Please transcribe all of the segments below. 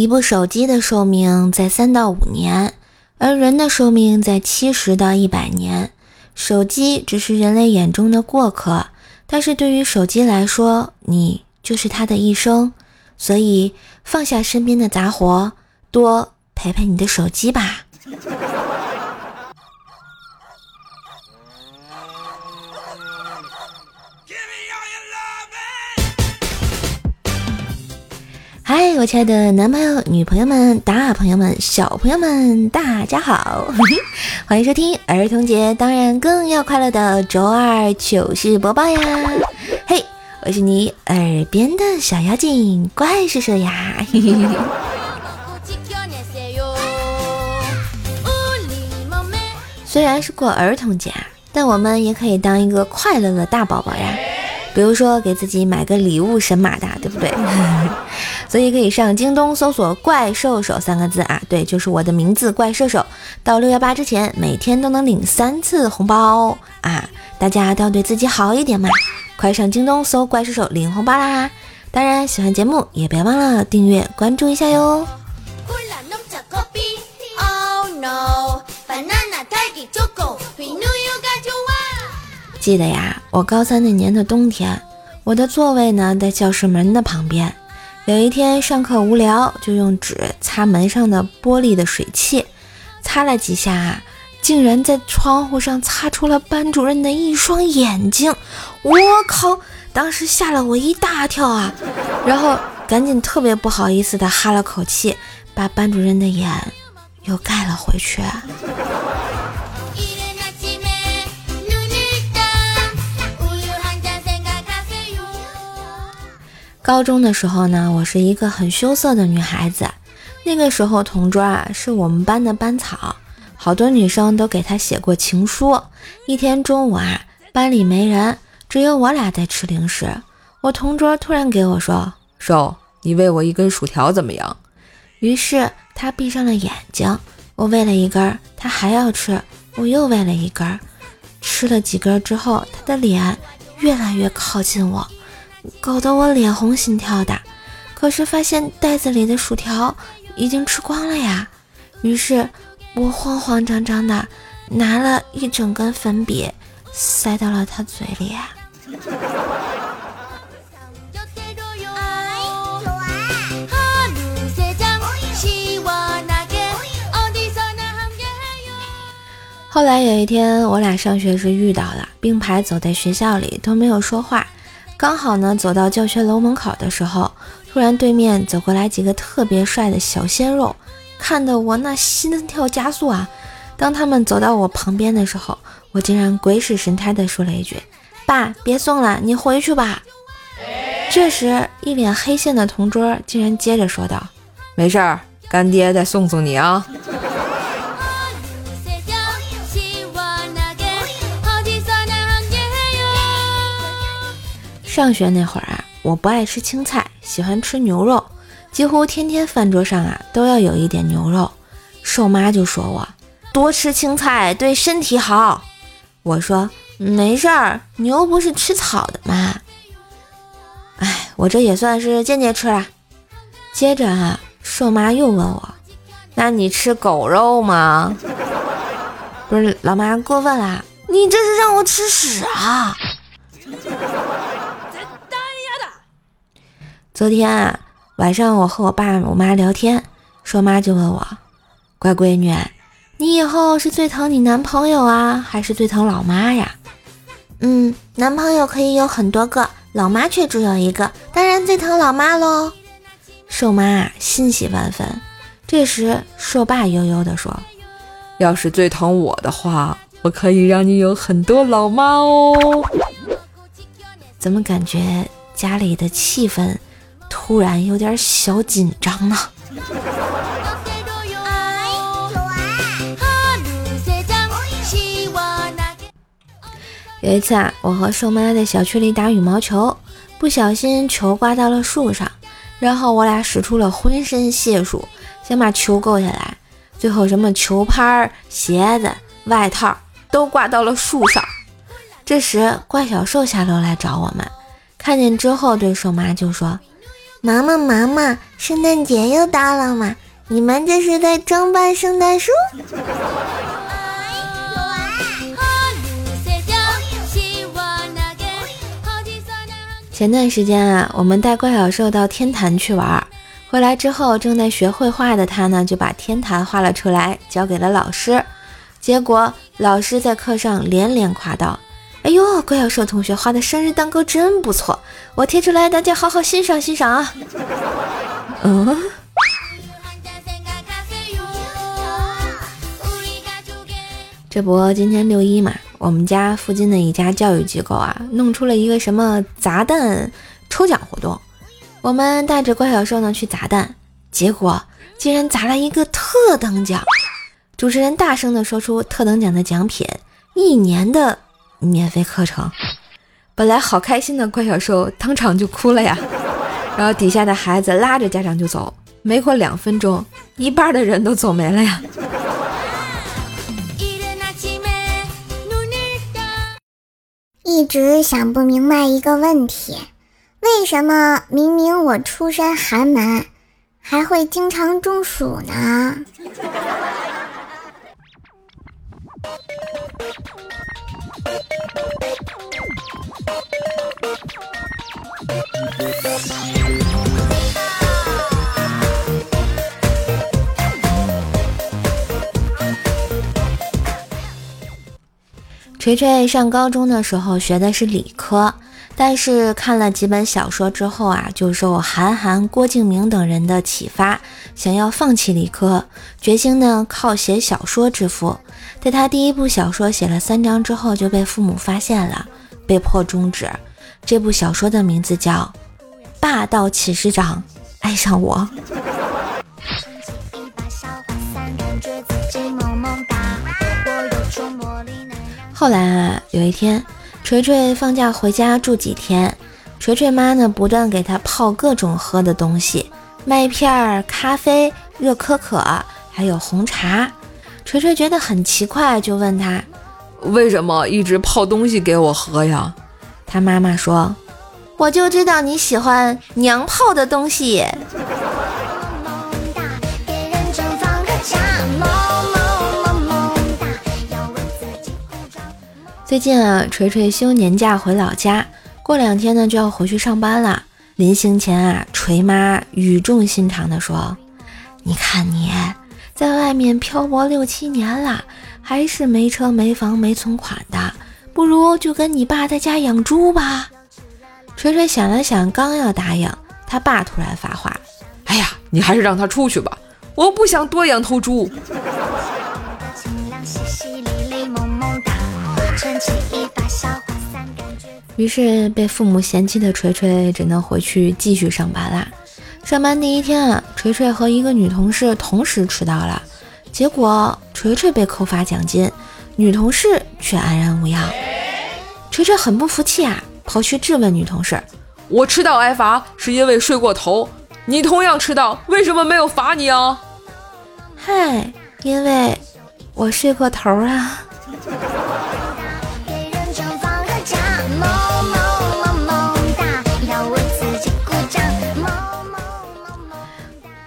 一部手机的寿命在三到五年，而人的寿命在七十到一百年。手机只是人类眼中的过客，但是对于手机来说，你就是他的一生。所以放下身边的杂活，多陪陪你的手机吧。嗨，我亲爱的男朋友、女朋友们、大朋友们、小朋友们，大家好，欢迎收听儿童节，当然更要快乐的周二糗事播报呀！嘿，我是你耳边的小妖精怪叔叔呀！虽然是过儿童节，但我们也可以当一个快乐的大宝宝呀。比如说给自己买个礼物神马的，对不对？所以可以上京东搜索“怪兽手”三个字啊，对，就是我的名字怪兽手。到六幺八之前，每天都能领三次红包啊！大家都要对自己好一点嘛，快上京东搜“怪兽手”领红包啦！当然，喜欢节目也别忘了订阅关注一下哟。记得呀，我高三那年的冬天，我的座位呢在教室门的旁边。有一天上课无聊，就用纸擦门上的玻璃的水汽，擦了几下，竟然在窗户上擦出了班主任的一双眼睛。我靠！当时吓了我一大跳啊，然后赶紧特别不好意思的哈了口气，把班主任的眼又盖了回去。高中的时候呢，我是一个很羞涩的女孩子。那个时候，同桌啊是我们班的班草，好多女生都给他写过情书。一天中午啊，班里没人，只有我俩在吃零食。我同桌突然给我说：“瘦，你喂我一根薯条怎么样？”于是他闭上了眼睛，我喂了一根，他还要吃，我又喂了一根。吃了几根之后，他的脸越来越靠近我。搞得我脸红心跳的，可是发现袋子里的薯条已经吃光了呀。于是，我慌慌张张的拿了一整根粉笔塞到了他嘴里。后来有一天，我俩上学时遇到了，并排走在学校里都没有说话。刚好呢，走到教学楼门口的时候，突然对面走过来几个特别帅的小鲜肉，看得我那心跳加速啊！当他们走到我旁边的时候，我竟然鬼使神差的说了一句：“爸，别送了，你回去吧。”这时，一脸黑线的同桌竟然接着说道：“没事儿，干爹再送送你啊。”上学那会儿啊，我不爱吃青菜，喜欢吃牛肉，几乎天天饭桌上啊都要有一点牛肉。瘦妈就说我多吃青菜对身体好，我说没事儿，牛不是吃草的吗？哎，我这也算是间接吃了。接着啊，瘦妈又问我，那你吃狗肉吗？不是，老妈过分啦，你这是让我吃屎啊！昨天啊，晚上我和我爸我妈聊天，说妈就问我，乖闺女，你以后是最疼你男朋友啊，还是最疼老妈呀？嗯，男朋友可以有很多个，老妈却只有一个，当然最疼老妈喽。瘦妈欣喜万分。这时瘦爸悠悠地说，要是最疼我的话，我可以让你有很多老妈哦。怎么感觉家里的气氛？突然有点小紧张呢。有一次啊，我和瘦妈在小区里打羽毛球，不小心球挂到了树上，然后我俩使出了浑身解数，想把球够下来，最后什么球拍、鞋子、外套都挂到了树上。这时怪小兽下楼来找我们，看见之后对瘦妈就说。妈妈妈妈，圣诞节又到了嘛？你们这是在装扮圣诞树？前段时间啊，我们带怪小兽到天坛去玩，回来之后正在学绘画的他呢，就把天坛画了出来，交给了老师。结果老师在课上连连夸道：“哎呦，怪小兽同学画的生日蛋糕真不错，我贴出来，大家好好欣赏欣赏啊。”嗯。这不，今天六一嘛。我们家附近的一家教育机构啊，弄出了一个什么砸蛋抽奖活动。我们带着怪小兽呢去砸蛋，结果竟然砸了一个特等奖。主持人大声的说出特等奖的奖品：一年的免费课程。本来好开心的怪小兽当场就哭了呀。然后底下的孩子拉着家长就走，没过两分钟，一半的人都走没了呀。一直想不明白一个问题：为什么明明我出身寒门，还会经常中暑呢？锤锤上高中的时候学的是理科，但是看了几本小说之后啊，就受韩寒、郭敬明等人的启发，想要放弃理科，决心呢靠写小说致富。在他第一部小说写了三章之后，就被父母发现了，被迫终止。这部小说的名字叫《霸道启示长爱上我》。后来啊，有一天，锤锤放假回家住几天，锤锤妈呢不断给他泡各种喝的东西，麦片儿、咖啡、热可可，还有红茶。锤锤觉得很奇怪，就问他：“为什么一直泡东西给我喝呀？”他妈妈说：“我就知道你喜欢娘泡的东西。”最近啊，锤锤休年假回老家，过两天呢就要回去上班了。临行前啊，锤妈语重心长地说：“你看你在外面漂泊六七年了，还是没车没房没存款的，不如就跟你爸在家养猪吧。”锤锤想了想，刚要答应，他爸突然发话：“哎呀，你还是让他出去吧，我不想多养头猪。”于是被父母嫌弃的锤锤只能回去继续上班啦。上班第一天啊，锤锤和一个女同事同时迟到了，结果锤锤被扣发奖金，女同事却安然无恙。锤锤很不服气啊，跑去质问女同事：“我迟到挨罚是因为睡过头，你同样迟到，为什么没有罚你啊？”“嗨，因为我睡过头啊。”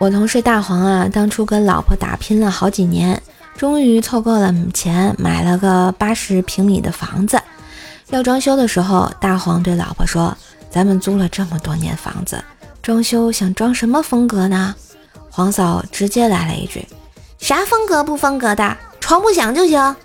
我同事大黄啊，当初跟老婆打拼了好几年，终于凑够了钱，买了个八十平米的房子。要装修的时候，大黄对老婆说：“咱们租了这么多年房子，装修想装什么风格呢？”黄嫂直接来了一句：“啥风格不风格的，床不响就行。”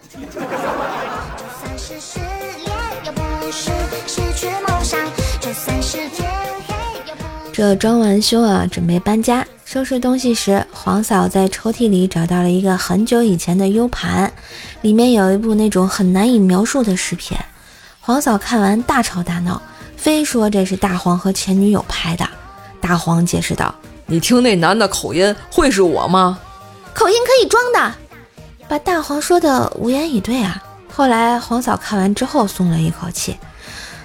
这装完修啊，准备搬家。收拾东西时，黄嫂在抽屉里找到了一个很久以前的 U 盘，里面有一部那种很难以描述的视频。黄嫂看完大吵大闹，非说这是大黄和前女友拍的。大黄解释道：“你听那男的口音，会是我吗？口音可以装的。”把大黄说的无言以对啊。后来黄嫂看完之后松了一口气，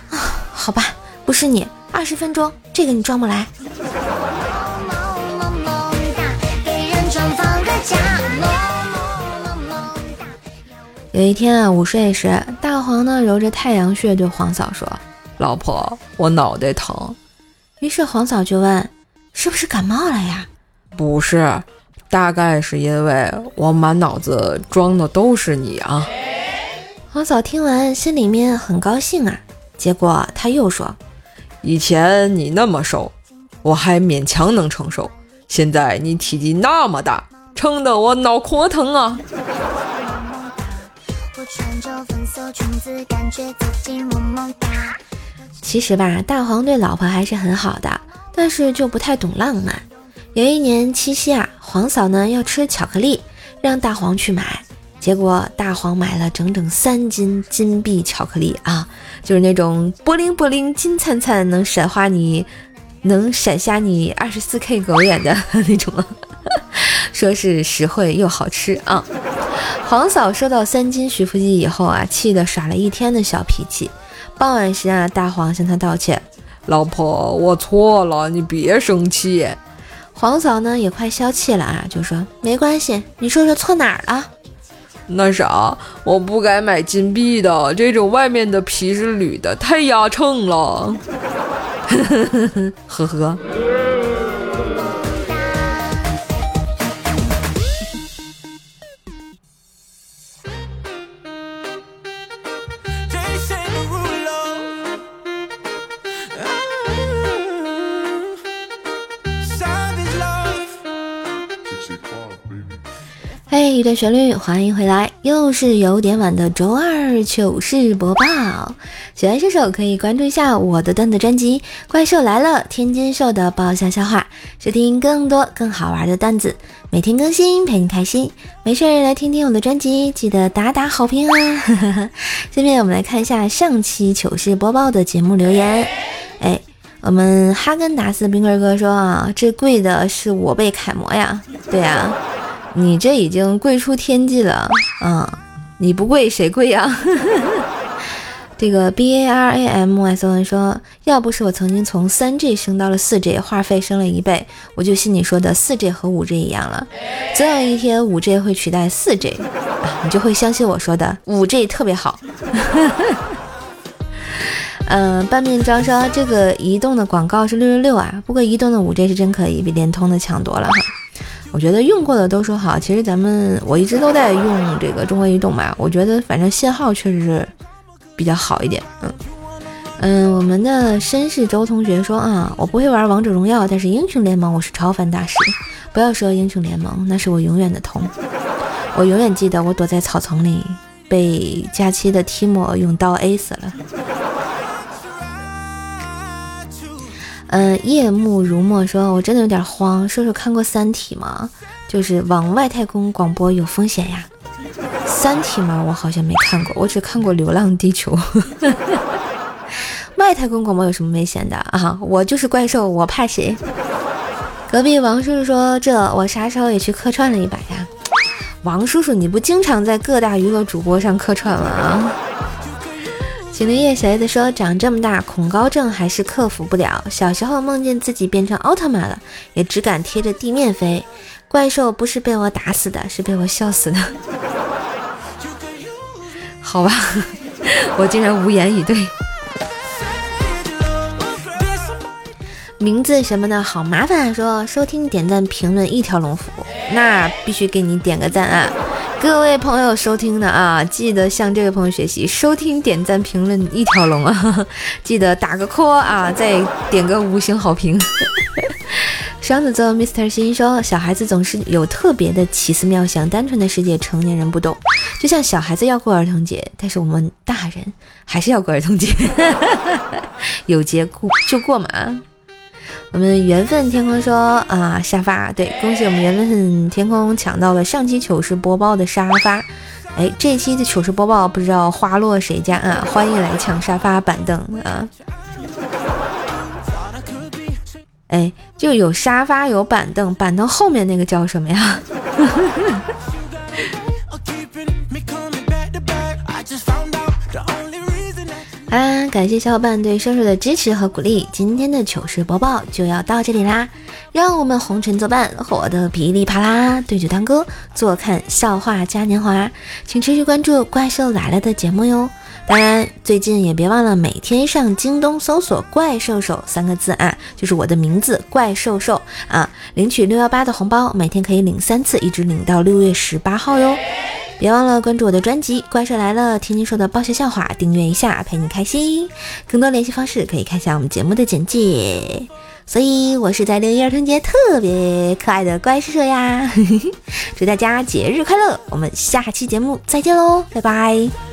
啊，好吧，不是你，二十分钟，这个你装不来。有一天啊，午睡时，大黄呢揉着太阳穴对黄嫂说：“老婆，我脑袋疼。”于是黄嫂就问：“是不是感冒了呀？不是，大概是因为我满脑子装的都是你啊。黄嫂听完心里面很高兴啊，结果他又说：“以前你那么瘦，我还勉强能承受，现在你体积那么大，撑得我脑壳疼啊。”穿着粉色裙子，感觉自己萌萌哒其实吧，大黄对老婆还是很好的，但是就不太懂浪漫。有一年七夕啊，黄嫂呢要吃巧克力，让大黄去买，结果大黄买了整整三斤金币巧克力啊，就是那种波灵波灵、金灿灿，能闪花你，能闪瞎你二十四 K 狗眼的那种，说是实惠又好吃啊。黄嫂收到三斤徐福记以后啊，气得耍了一天的小脾气。傍晚时啊，大黄向她道歉：“老婆，我错了，你别生气。”黄嫂呢也快消气了啊，就说：“没关系，你说说错哪儿了？”那啥，我不该买金币的，这种外面的皮是铝的，太压秤了。呵呵。呵呵，一段旋律，欢迎回来，又是有点晚的周二糗事播报。喜欢射手可以关注一下我的段子专辑《怪兽来了》，天津兽的爆笑笑话，收听更多更好玩的段子，每天更新陪你开心。没事来听听我的专辑，记得打打好评啊！下面我们来看一下上期糗事播报的节目留言。哎，我们哈根达斯冰棍哥说啊，这贵的是我辈楷模呀，对呀。你这已经贵出天际了，嗯，你不贵谁贵呀？这个 B A R A M S O N 说，要不是我曾经从三 G 升到了四 G，话费升了一倍，我就信你说的四 G 和五 G 一样了。总有一天五 G 会取代四 G，你就会相信我说的五 G 特别好。嗯，半面章说这个移动的广告是六六六啊，不过移动的五 G 是真可以，比联通的强多了哈。我觉得用过的都说好，其实咱们我一直都在用这个中国移动嘛，我觉得反正信号确实是比较好一点。嗯嗯，我们的绅士周同学说啊，我不会玩王者荣耀，但是英雄联盟我是超凡大师。不要说英雄联盟，那是我永远的痛。我永远记得我躲在草丛里被假期的提莫用刀 A 死了。嗯，夜幕如墨说：“我真的有点慌，说说看过《三体》吗？就是往外太空广播有风险呀，《三体》吗？我好像没看过，我只看过《流浪地球》。外太空广播有什么危险的啊？我就是怪兽，我怕谁？”隔壁王叔叔说：“这我啥时候也去客串了一把呀？”王叔叔，你不经常在各大娱乐主播上客串吗？啊啊？秦林叶小叶子说：“长这么大，恐高症还是克服不了。小时候梦见自己变成奥特曼了，也只敢贴着地面飞。怪兽不是被我打死的，是被我笑死的。好吧，我竟然无言以对。名字什么的好麻烦。说收听、点赞、评论一条龙服务，那必须给你点个赞啊！”各位朋友收听的啊，记得向这位朋友学习，收听、点赞、评论一条龙啊！记得打个 call 啊，再点个五星好评。双子座 Mr 心说，小孩子总是有特别的奇思妙想，单纯的世界成年人不懂。就像小孩子要过儿童节，但是我们大人还是要过儿童节，有节过就过嘛。我们缘分天空说啊，沙发对，恭喜我们缘分天空抢到了上期糗事播报的沙发。哎，这期的糗事播报不知道花落谁家啊？欢迎来抢沙发板凳啊！哎，就有沙发有板凳，板凳后面那个叫什么呀？啊！感谢小伙伴对射手的支持和鼓励，今天的糗事播报就要到这里啦！让我们红尘作伴，活得噼里啪啦，对酒当歌，坐看笑话嘉年华。请持续关注《怪兽来了》的节目哟！当然，最近也别忘了每天上京东搜索“怪兽兽”三个字啊，就是我的名字“怪兽兽”啊，领取六幺八的红包，每天可以领三次，一直领到六月十八号哟。别忘了关注我的专辑《怪兽来了》，听你说的爆笑笑话，订阅一下，陪你开心。更多联系方式可以看一下我们节目的简介。所以，我是在六一儿童节特别可爱的怪兽兽呀！祝大家节日快乐！我们下期节目再见喽，拜拜。